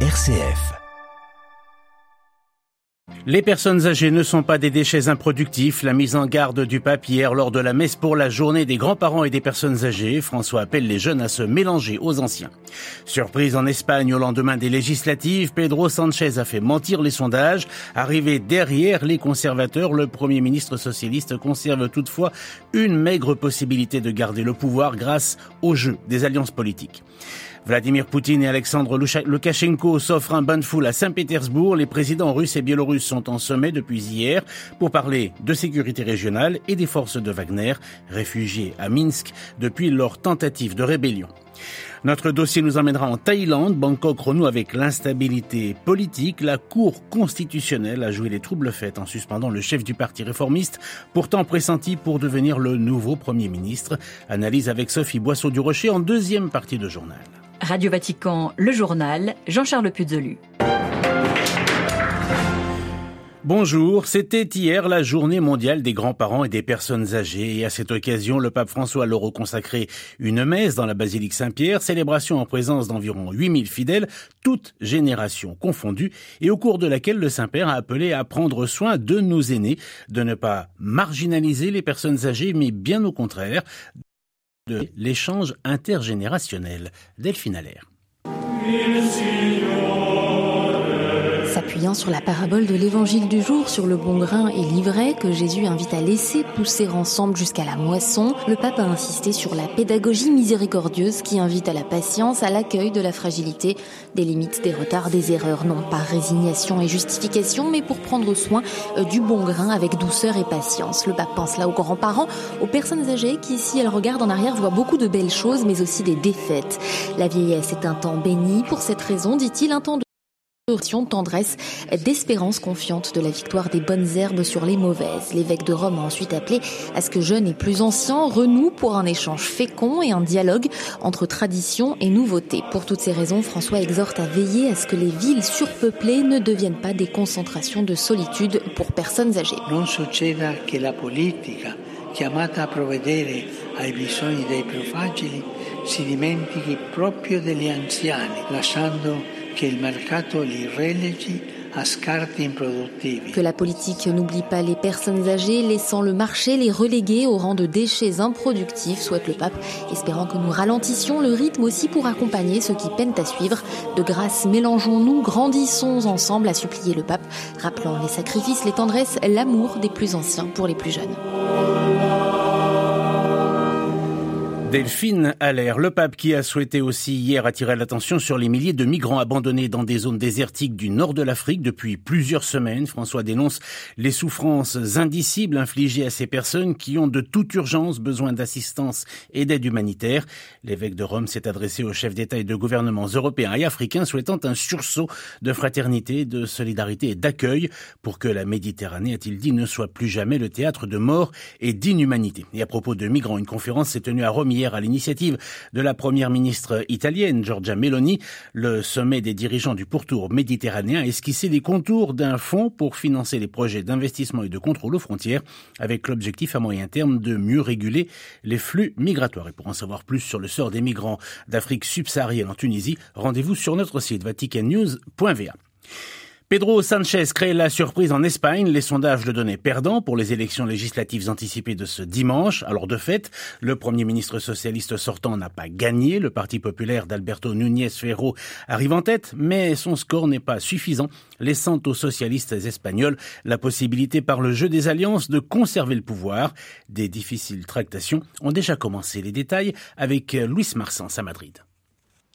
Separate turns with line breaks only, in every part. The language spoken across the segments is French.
RCF.
Les personnes âgées ne sont pas des déchets improductifs. La mise en garde du pape hier lors de la messe pour la journée des grands-parents et des personnes âgées. François appelle les jeunes à se mélanger aux anciens. Surprise en Espagne au lendemain des législatives, Pedro Sanchez a fait mentir les sondages. Arrivé derrière les conservateurs, le premier ministre socialiste conserve toutefois une maigre possibilité de garder le pouvoir grâce au jeu des alliances politiques. Vladimir Poutine et Alexandre Loukachenko s'offrent un bain de foule à Saint-Pétersbourg. Les présidents russes et biélorusses sont en sommet depuis hier pour parler de sécurité régionale et des forces de Wagner, réfugiés à Minsk depuis leur tentative de rébellion. Notre dossier nous emmènera en Thaïlande. Bangkok renoue avec l'instabilité politique. La Cour constitutionnelle a joué les troubles faits en suspendant le chef du parti réformiste, pourtant pressenti pour devenir le nouveau Premier ministre. Analyse avec Sophie Boisseau du Rocher en deuxième partie de journal.
Radio Vatican, le journal, Jean-Charles Puzolu.
Bonjour, c'était hier la journée mondiale des grands-parents et des personnes âgées et à cette occasion, le pape François leur a consacré une messe dans la basilique Saint-Pierre, célébration en présence d'environ 8000 fidèles, toutes générations confondues et au cours de laquelle le Saint-Père a appelé à prendre soin de nos aînés, de ne pas marginaliser les personnes âgées mais bien au contraire, de l'échange intergénérationnel. Delphine Allaire.
Sur la parabole de l'évangile du jour sur le bon grain et l'ivraie que Jésus invite à laisser pousser ensemble jusqu'à la moisson, le pape a insisté sur la pédagogie miséricordieuse qui invite à la patience, à l'accueil de la fragilité, des limites, des retards, des erreurs, non pas résignation et justification, mais pour prendre soin euh, du bon grain avec douceur et patience. Le pape pense là aux grands-parents, aux personnes âgées qui, si elles regardent en arrière, voient beaucoup de belles choses, mais aussi des défaites. La vieillesse est un temps béni. Pour cette raison, dit-il, un temps de tendresse, d'espérance confiante de la victoire des bonnes herbes sur les mauvaises. L'évêque de Rome a ensuite appelé à ce que jeunes et plus anciens renouent pour un échange fécond et un dialogue entre tradition et nouveauté. Pour toutes ces raisons, François exhorte à veiller à ce que les villes surpeuplées ne deviennent pas des concentrations de solitude pour personnes âgées.
Non succeda che la politica, chiamata a provvedere ai bisogni dei più fragili, si dimentichi proprio degli anziani, lasciando
que la politique n'oublie pas les personnes âgées, laissant le marché les reléguer au rang de déchets improductifs, souhaite le pape, espérant que nous ralentissions le rythme aussi pour accompagner ceux qui peinent à suivre. De grâce, mélangeons-nous, grandissons ensemble, a supplié le pape, rappelant les sacrifices, les tendresses, l'amour des plus anciens pour les plus jeunes.
Delphine Allaire, le pape qui a souhaité aussi hier attirer l'attention sur les milliers de migrants abandonnés dans des zones désertiques du nord de l'Afrique depuis plusieurs semaines. François dénonce les souffrances indicibles infligées à ces personnes qui ont de toute urgence besoin d'assistance et d'aide humanitaire. L'évêque de Rome s'est adressé aux chefs d'État et de gouvernements européens et africains souhaitant un sursaut de fraternité, de solidarité et d'accueil pour que la Méditerranée, a-t-il dit, ne soit plus jamais le théâtre de mort et d'inhumanité. Et à propos de migrants, une conférence s'est tenue à Rome hier à l'initiative de la première ministre italienne Giorgia Meloni. Le sommet des dirigeants du pourtour méditerranéen a esquissé les contours d'un fonds pour financer les projets d'investissement et de contrôle aux frontières avec l'objectif à moyen terme de mieux réguler les flux migratoires. Et pour en savoir plus sur le sort des migrants d'Afrique subsaharienne en Tunisie, rendez-vous sur notre site vaticannews.va. Pedro Sanchez crée la surprise en Espagne. Les sondages le donnaient perdant pour les élections législatives anticipées de ce dimanche. Alors de fait, le premier ministre socialiste sortant n'a pas gagné. Le Parti populaire d'Alberto Núñez Ferro arrive en tête, mais son score n'est pas suffisant, laissant aux socialistes espagnols la possibilité par le jeu des alliances de conserver le pouvoir. Des difficiles tractations ont déjà commencé. Les détails avec Luis Marsens à Madrid.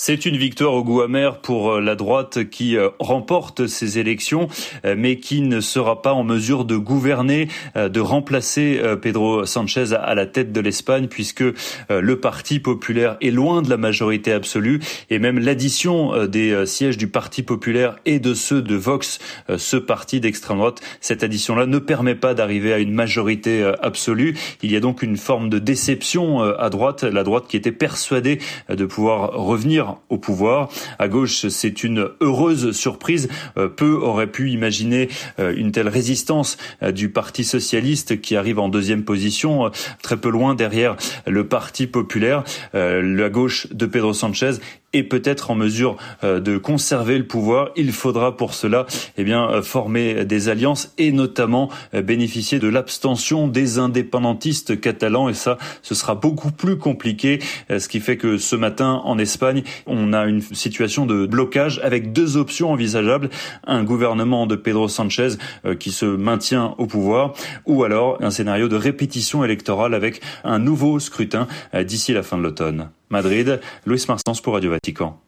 C'est une victoire au goût amer pour euh, la droite qui euh, remporte ces élections, euh, mais qui ne sera pas en mesure de gouverner, de remplacer Pedro Sanchez à la tête de l'Espagne, puisque le Parti populaire est loin de la majorité absolue, et même l'addition des sièges du Parti populaire et de ceux de Vox, ce parti d'extrême droite, cette addition-là ne permet pas d'arriver à une majorité absolue. Il y a donc une forme de déception à droite, la droite qui était persuadée de pouvoir revenir au pouvoir. À gauche, c'est une heureuse surprise. Euh, peu auraient pu imaginer euh, une telle résistance euh, du Parti socialiste qui arrive en deuxième position, très peu loin derrière le Parti populaire. La gauche de Pedro Sanchez est peut-être en mesure euh, de conserver le pouvoir, il faudra pour cela eh bien, euh, former des alliances et notamment euh, bénéficier de l'abstention des indépendantistes catalans. Et ça, ce sera beaucoup plus compliqué, ce qui fait que ce matin, en Espagne, on a une situation de blocage avec deux options envisageables. Un gouvernement de Pedro Sanchez qui se maintient au pouvoir ou alors un scénario de répétition électorale avec un nouveau scrutin d'ici la fin de l'automne. Madrid, Luis Marstens pour Radio Vatican.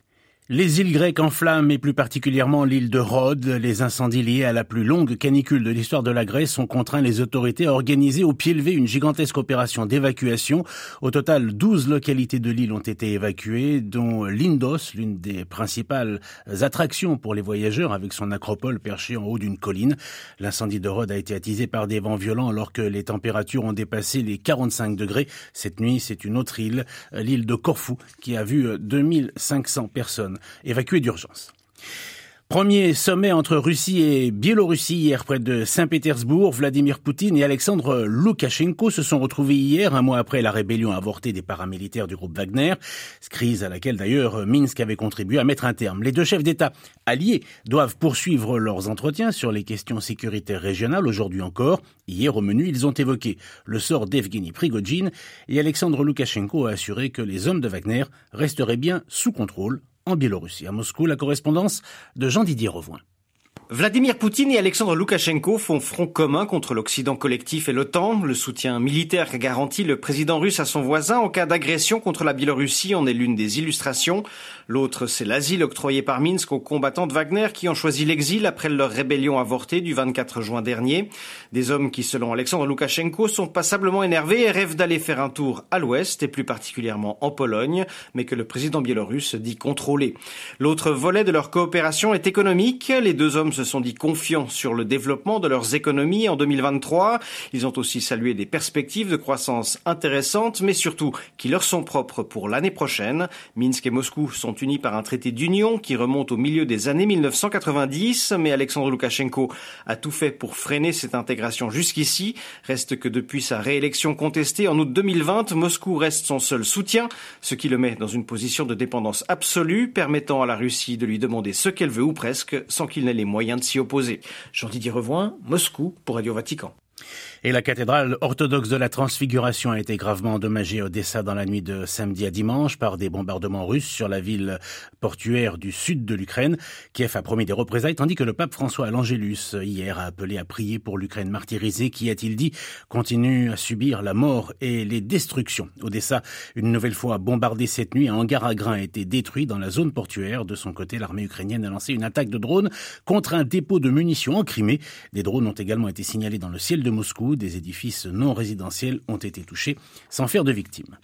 Les îles grecques en flammes et plus particulièrement l'île de Rhodes, les incendies liés à la plus longue canicule de l'histoire de la Grèce ont contraint les autorités à organiser au pied levé une gigantesque opération d'évacuation. Au total, 12 localités de l'île ont été évacuées, dont Lindos, l'une des principales attractions pour les voyageurs avec son acropole perchée en haut d'une colline. L'incendie de Rhodes a été attisé par des vents violents alors que les températures ont dépassé les 45 degrés. Cette nuit, c'est une autre île, l'île de Corfou, qui a vu 2500 personnes évacué d'urgence. Premier sommet entre Russie et Biélorussie hier près de Saint-Pétersbourg. Vladimir Poutine et Alexandre Loukachenko se sont retrouvés hier, un mois après la rébellion avortée des paramilitaires du groupe Wagner, crise à laquelle d'ailleurs Minsk avait contribué à mettre un terme. Les deux chefs d'État alliés doivent poursuivre leurs entretiens sur les questions sécuritaires régionales aujourd'hui encore. Hier au menu, ils ont évoqué le sort d'Evgeny Prigogine et Alexandre Loukachenko a assuré que les hommes de Wagner resteraient bien sous contrôle en Biélorussie. À Moscou, la correspondance de Jean-Didier Revoin.
Vladimir Poutine et Alexandre Loukachenko font front commun contre l'Occident collectif et l'OTAN. Le soutien militaire garantit le président russe à son voisin en cas d'agression contre la Biélorussie en est l'une des illustrations. L'autre, c'est l'asile octroyé par Minsk aux combattants de Wagner qui ont choisi l'exil après leur rébellion avortée du 24 juin dernier. Des hommes qui, selon Alexandre Loukachenko, sont passablement énervés et rêvent d'aller faire un tour à l'ouest et plus particulièrement en Pologne, mais que le président biélorusse dit contrôler. L'autre volet de leur coopération est économique. Les deux hommes sont dit confiants sur le développement de leurs économies en 2023. Ils ont aussi salué des perspectives de croissance intéressantes, mais surtout qui leur sont propres pour l'année prochaine. Minsk et Moscou sont unis par un traité d'union qui remonte au milieu des années 1990, mais Alexandre Loukachenko a tout fait pour freiner cette intégration jusqu'ici. Reste que depuis sa réélection contestée en août 2020, Moscou reste son seul soutien, ce qui le met dans une position de dépendance absolue, permettant à la Russie de lui demander ce qu'elle veut ou presque, sans qu'il n'ait les moyens de s'y opposer. Jean-Didier Revoin, Moscou pour Radio Vatican.
Et la cathédrale orthodoxe de la Transfiguration a été gravement endommagée à Odessa dans la nuit de samedi à dimanche par des bombardements russes sur la ville portuaire du sud de l'Ukraine. Kiev a promis des représailles tandis que le pape François à l'Angélus hier a appelé à prier pour l'Ukraine martyrisée qui, a-t-il dit, continue à subir la mort et les destructions. Odessa, une nouvelle fois bombardée cette nuit, un hangar à grains a été détruit dans la zone portuaire. De son côté, l'armée ukrainienne a lancé une attaque de drones contre un dépôt de munitions en Crimée. Des drones ont également été signalés dans le ciel de Moscou des édifices non résidentiels ont été touchés sans faire de victimes.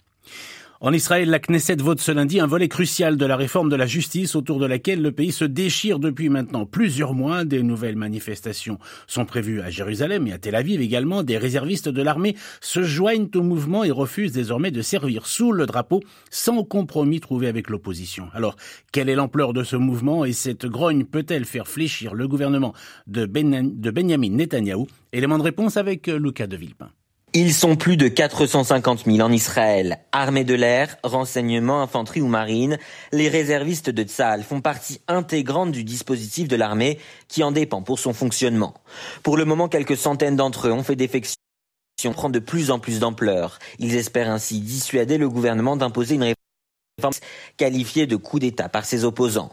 En Israël, la Knesset vote ce lundi un volet crucial de la réforme de la justice autour de laquelle le pays se déchire depuis maintenant plusieurs mois. Des nouvelles manifestations sont prévues à Jérusalem et à Tel Aviv également. Des réservistes de l'armée se joignent au mouvement et refusent désormais de servir sous le drapeau sans compromis trouvé avec l'opposition. Alors, quelle est l'ampleur de ce mouvement et cette grogne peut-elle faire fléchir le gouvernement de, de Benjamin Netanyahou? Élément de réponse avec Lucas de Villepin.
Ils sont plus de 450 000 en Israël. Armée de l'air, renseignement, infanterie ou marine, les réservistes de Tzal font partie intégrante du dispositif de l'armée qui en dépend pour son fonctionnement. Pour le moment, quelques centaines d'entre eux ont fait défection prend de plus en plus d'ampleur. Ils espèrent ainsi dissuader le gouvernement d'imposer une réforme qualifiée de coup d'État par ses opposants.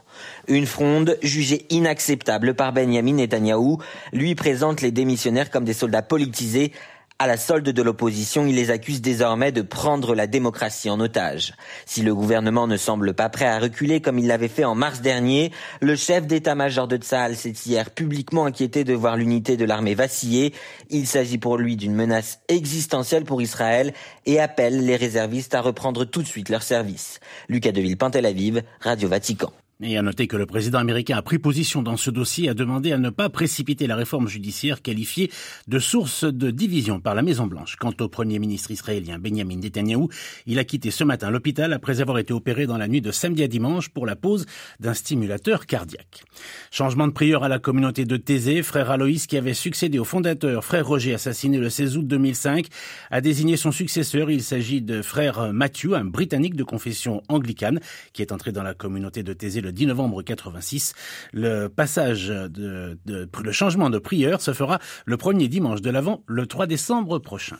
Une fronde jugée inacceptable par Benjamin Netanyahou lui présente les démissionnaires comme des soldats politisés à la solde de l'opposition, il les accuse désormais de prendre la démocratie en otage. Si le gouvernement ne semble pas prêt à reculer comme il l'avait fait en mars dernier, le chef d'état-major de Tsahal s'est hier publiquement inquiété de voir l'unité de l'armée vaciller. Il s'agit pour lui d'une menace existentielle pour Israël et appelle les réservistes à reprendre tout de suite leur service. Lucas Deville, Tel Aviv, Radio Vatican.
Et à noter que le président américain a pris position dans ce dossier, a demandé à ne pas précipiter la réforme judiciaire qualifiée de source de division par la Maison Blanche. Quant au premier ministre israélien Benjamin Netanyahu, il a quitté ce matin l'hôpital après avoir été opéré dans la nuit de samedi à dimanche pour la pose d'un stimulateur cardiaque. Changement de prieur à la communauté de Thésée, frère Aloïs qui avait succédé au fondateur frère Roger assassiné le 16 août 2005 a désigné son successeur. Il s'agit de frère Matthew, un Britannique de confession anglicane qui est entré dans la communauté de Thésée le 10 novembre 86. Le passage de, le changement de prieur se fera le premier dimanche de l'Avent, le 3 décembre prochain.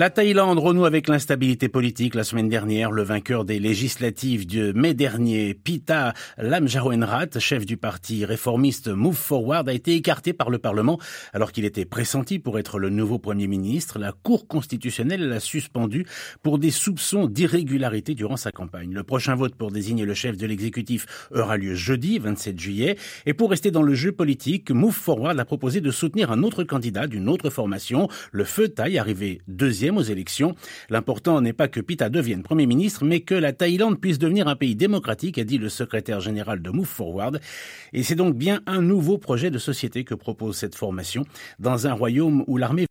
La Thaïlande renoue avec l'instabilité politique la semaine dernière. Le vainqueur des législatives de mai dernier, Pita Lamjaroenrat, chef du parti réformiste Move Forward, a été écarté par le Parlement alors qu'il était pressenti pour être le nouveau Premier ministre. La Cour constitutionnelle l'a suspendu pour des soupçons d'irrégularité durant sa campagne. Le prochain vote pour désigner le chef de l'exécutif aura lieu jeudi, 27 juillet. Et pour rester dans le jeu politique, Move Forward a proposé de soutenir un autre candidat d'une autre formation, le Feu Thaï, arrivé deuxième aux élections. L'important n'est pas que Pita devienne Premier ministre, mais que la Thaïlande puisse devenir un pays démocratique, a dit le secrétaire général de Move Forward. Et c'est donc bien un nouveau projet de société que propose cette formation dans un royaume où l'armée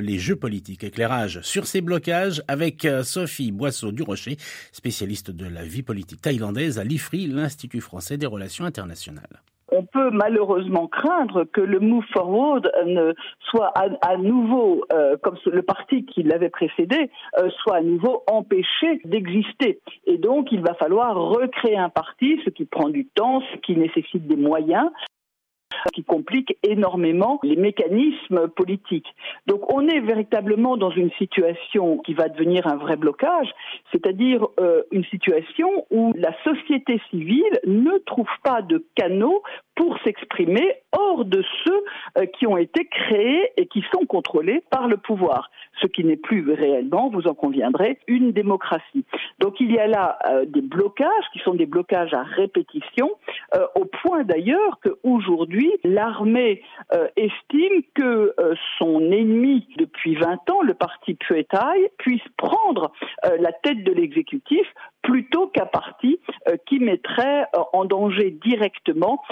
les jeux politiques. Éclairage sur ces blocages avec euh, Sophie Boisseau-Durocher, spécialiste de la vie politique thaïlandaise à l'IFRI, l'Institut français des relations internationales
on peut malheureusement craindre que le Move Forward ne soit à, nouveau, euh, comme le parti qui l'avait précédé, euh, soit à nouveau empêché d'exister. Et donc, il va falloir recréer un parti, ce qui prend du temps, ce qui nécessite des moyens qui complique énormément les mécanismes politiques. Donc on est véritablement dans une situation qui va devenir un vrai blocage, c'est-à-dire euh, une situation où la société civile ne trouve pas de canaux pour s'exprimer hors de ceux euh, qui ont été créés et qui sont contrôlés par le pouvoir, ce qui n'est plus réellement, vous en conviendrez, une démocratie. Donc il y a là euh, des blocages qui sont des blocages à répétition, euh, au point d'ailleurs qu'aujourd'hui, l'armée estime que son ennemi depuis 20 ans, le parti Puetai, puisse prendre la tête de l'exécutif plutôt qu'un parti qui mettrait en danger directement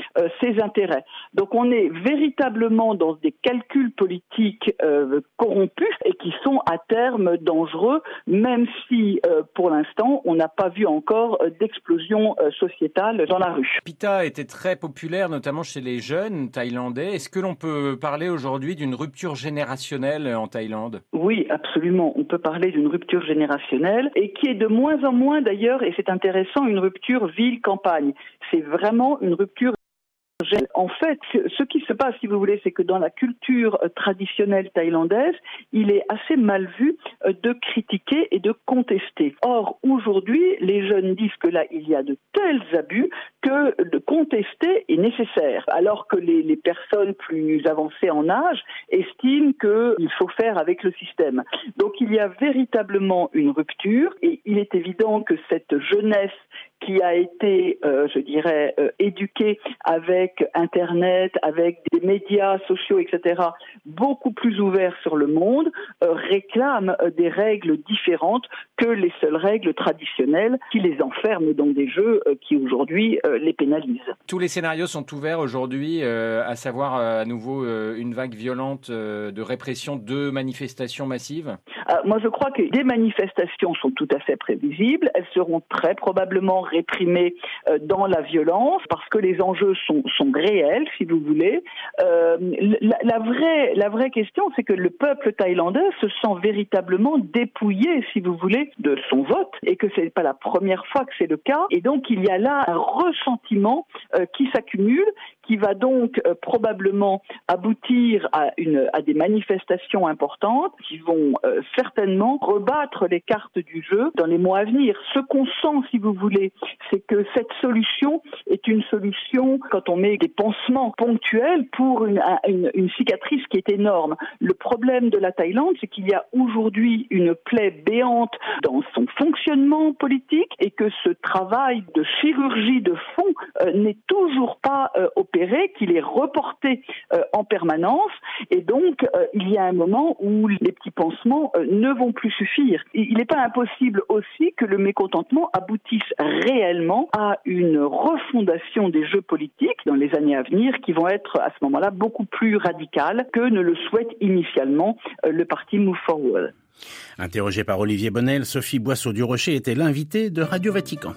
ses intérêts. Donc on est véritablement dans des calculs politiques euh, corrompus et qui sont à terme dangereux, même si euh, pour l'instant on n'a pas vu encore euh, d'explosion sociétale dans la rue.
Pita était très populaire, notamment chez les jeunes thaïlandais. Est-ce que l'on peut parler aujourd'hui d'une rupture générationnelle en Thaïlande?
Oui, absolument. On peut parler d'une rupture générationnelle et qui est de moins en moins d'ailleurs, et c'est intéressant, une rupture ville-campagne. C'est vraiment une rupture en fait, ce qui se passe, si vous voulez, c'est que dans la culture euh, traditionnelle thaïlandaise, il est assez mal vu euh, de critiquer et de contester. Or, aujourd'hui, les jeunes disent que là, il y a de tels abus que de contester est nécessaire, alors que les, les personnes plus avancées en âge estiment qu'il faut faire avec le système. Donc, il y a véritablement une rupture et il est évident que cette jeunesse qui a été, euh, je dirais, euh, éduquée avec Internet, avec des médias sociaux, etc., beaucoup plus ouverts sur le monde, euh, réclame des règles différentes que les seules règles traditionnelles qui les enferment dans des jeux qui aujourd'hui les pénalisent.
Tous les scénarios sont ouverts aujourd'hui, à savoir à nouveau une vague violente de répression de manifestations massives?
Moi, je crois que des manifestations sont tout à fait prévisibles. Elles seront très probablement réprimés euh, dans la violence parce que les enjeux sont, sont réels, si vous voulez. Euh, la, vraie, la vraie question, c'est que le peuple thaïlandais se sent véritablement dépouillé, si vous voulez, de son vote et que ce n'est pas la première fois que c'est le cas. Et donc, il y a là un ressentiment euh, qui s'accumule qui va donc euh, probablement aboutir à, des manifestations importantes qui vont euh, certainement rebattre les cartes du jeu dans les mois à venir. Ce qu'on sent, si vous voulez, c'est que cette solution est une solution quand on met des pansements ponctuels pour une cicatrice qui est énorme. Le problème de la Thaïlande, c'est qu'il y a aujourd'hui une plaie béante dans son fonctionnement politique et que ce travail de chirurgie de fond euh, n'est toujours pas opéré qu'il est reporté en permanence, et donc il y a un moment où les petits pansements ne vont plus suffire. Il n'est pas impossible aussi que le mécontentement aboutisse réellement à une refondation des jeux politiques dans les années à venir qui vont être à ce moment-là beaucoup plus radicales que ne le souhaite initialement le parti Move Forward.
Interrogée par Olivier Bonnel, Sophie Boisseau du Rocher était l'invitée de Radio Vatican.